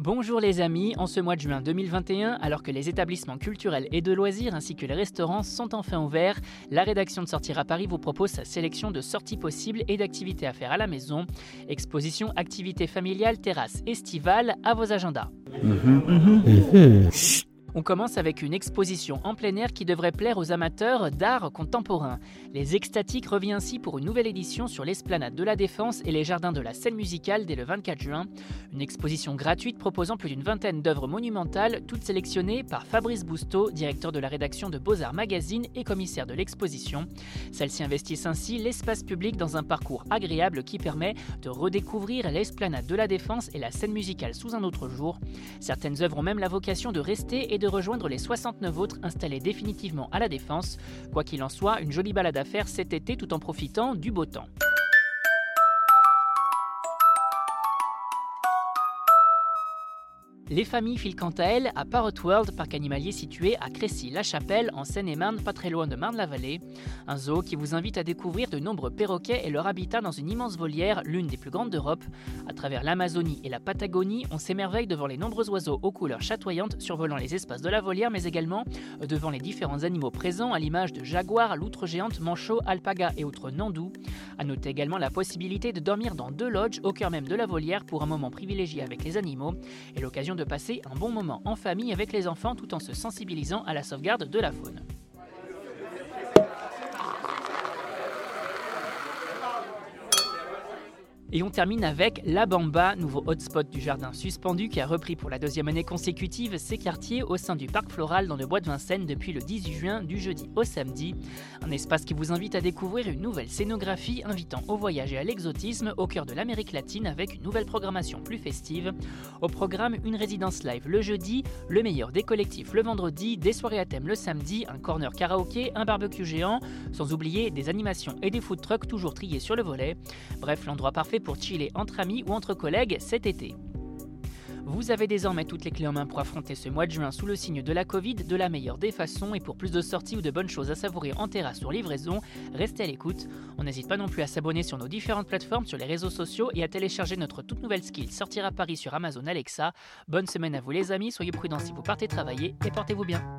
Bonjour les amis, en ce mois de juin 2021, alors que les établissements culturels et de loisirs ainsi que les restaurants sont enfin ouverts, la rédaction de Sortir à Paris vous propose sa sélection de sorties possibles et d'activités à faire à la maison. Exposition, activités familiales, terrasses estivales, à vos agendas. On commence avec une exposition en plein air qui devrait plaire aux amateurs d'art contemporain. Les Extatiques revient ainsi pour une nouvelle édition sur l'esplanade de la Défense et les jardins de la scène musicale dès le 24 juin. Une exposition gratuite proposant plus d'une vingtaine d'œuvres monumentales, toutes sélectionnées par Fabrice Bousteau, directeur de la rédaction de Beaux-Arts Magazine et commissaire de l'exposition. Celles-ci investissent ainsi l'espace public dans un parcours agréable qui permet de redécouvrir l'esplanade de la Défense et la scène musicale sous un autre jour. Certaines œuvres ont même la vocation de rester et rejoindre les 69 autres installés définitivement à la Défense. Quoi qu'il en soit, une jolie balade à faire cet été tout en profitant du beau temps. Les familles filent quant à elles à Parrot World, parc animalier situé à Crécy-la-Chapelle, en Seine-et-Marne, pas très loin de Marne-la-Vallée. Un zoo qui vous invite à découvrir de nombreux perroquets et leur habitat dans une immense volière, l'une des plus grandes d'Europe. À travers l'Amazonie et la Patagonie, on s'émerveille devant les nombreux oiseaux aux couleurs chatoyantes survolant les espaces de la volière, mais également devant les différents animaux présents, à l'image de jaguars, loutres géantes, manchots, alpagas et autres nandous. À noter également la possibilité de dormir dans deux lodges au cœur même de la volière pour un moment privilégié avec les animaux et l'occasion de passer un bon moment en famille avec les enfants tout en se sensibilisant à la sauvegarde de la faune. Et on termine avec La Bamba, nouveau hotspot du jardin suspendu qui a repris pour la deuxième année consécutive ses quartiers au sein du parc floral dans le bois de Vincennes depuis le 18 juin du jeudi au samedi. Un espace qui vous invite à découvrir une nouvelle scénographie invitant au voyage et à l'exotisme au cœur de l'Amérique latine avec une nouvelle programmation plus festive. Au programme, une résidence live le jeudi, le meilleur des collectifs le vendredi, des soirées à thème le samedi, un corner karaoké, un barbecue géant, sans oublier des animations et des food trucks toujours triés sur le volet. Bref, l'endroit parfait pour chiller entre amis ou entre collègues cet été. Vous avez désormais toutes les clés en main pour affronter ce mois de juin sous le signe de la Covid de la meilleure des façons et pour plus de sorties ou de bonnes choses à savourer en terrasse sur livraison, restez à l'écoute. On n'hésite pas non plus à s'abonner sur nos différentes plateformes sur les réseaux sociaux et à télécharger notre toute nouvelle skill Sortir à Paris sur Amazon Alexa. Bonne semaine à vous les amis, soyez prudents si vous partez travailler et portez-vous bien.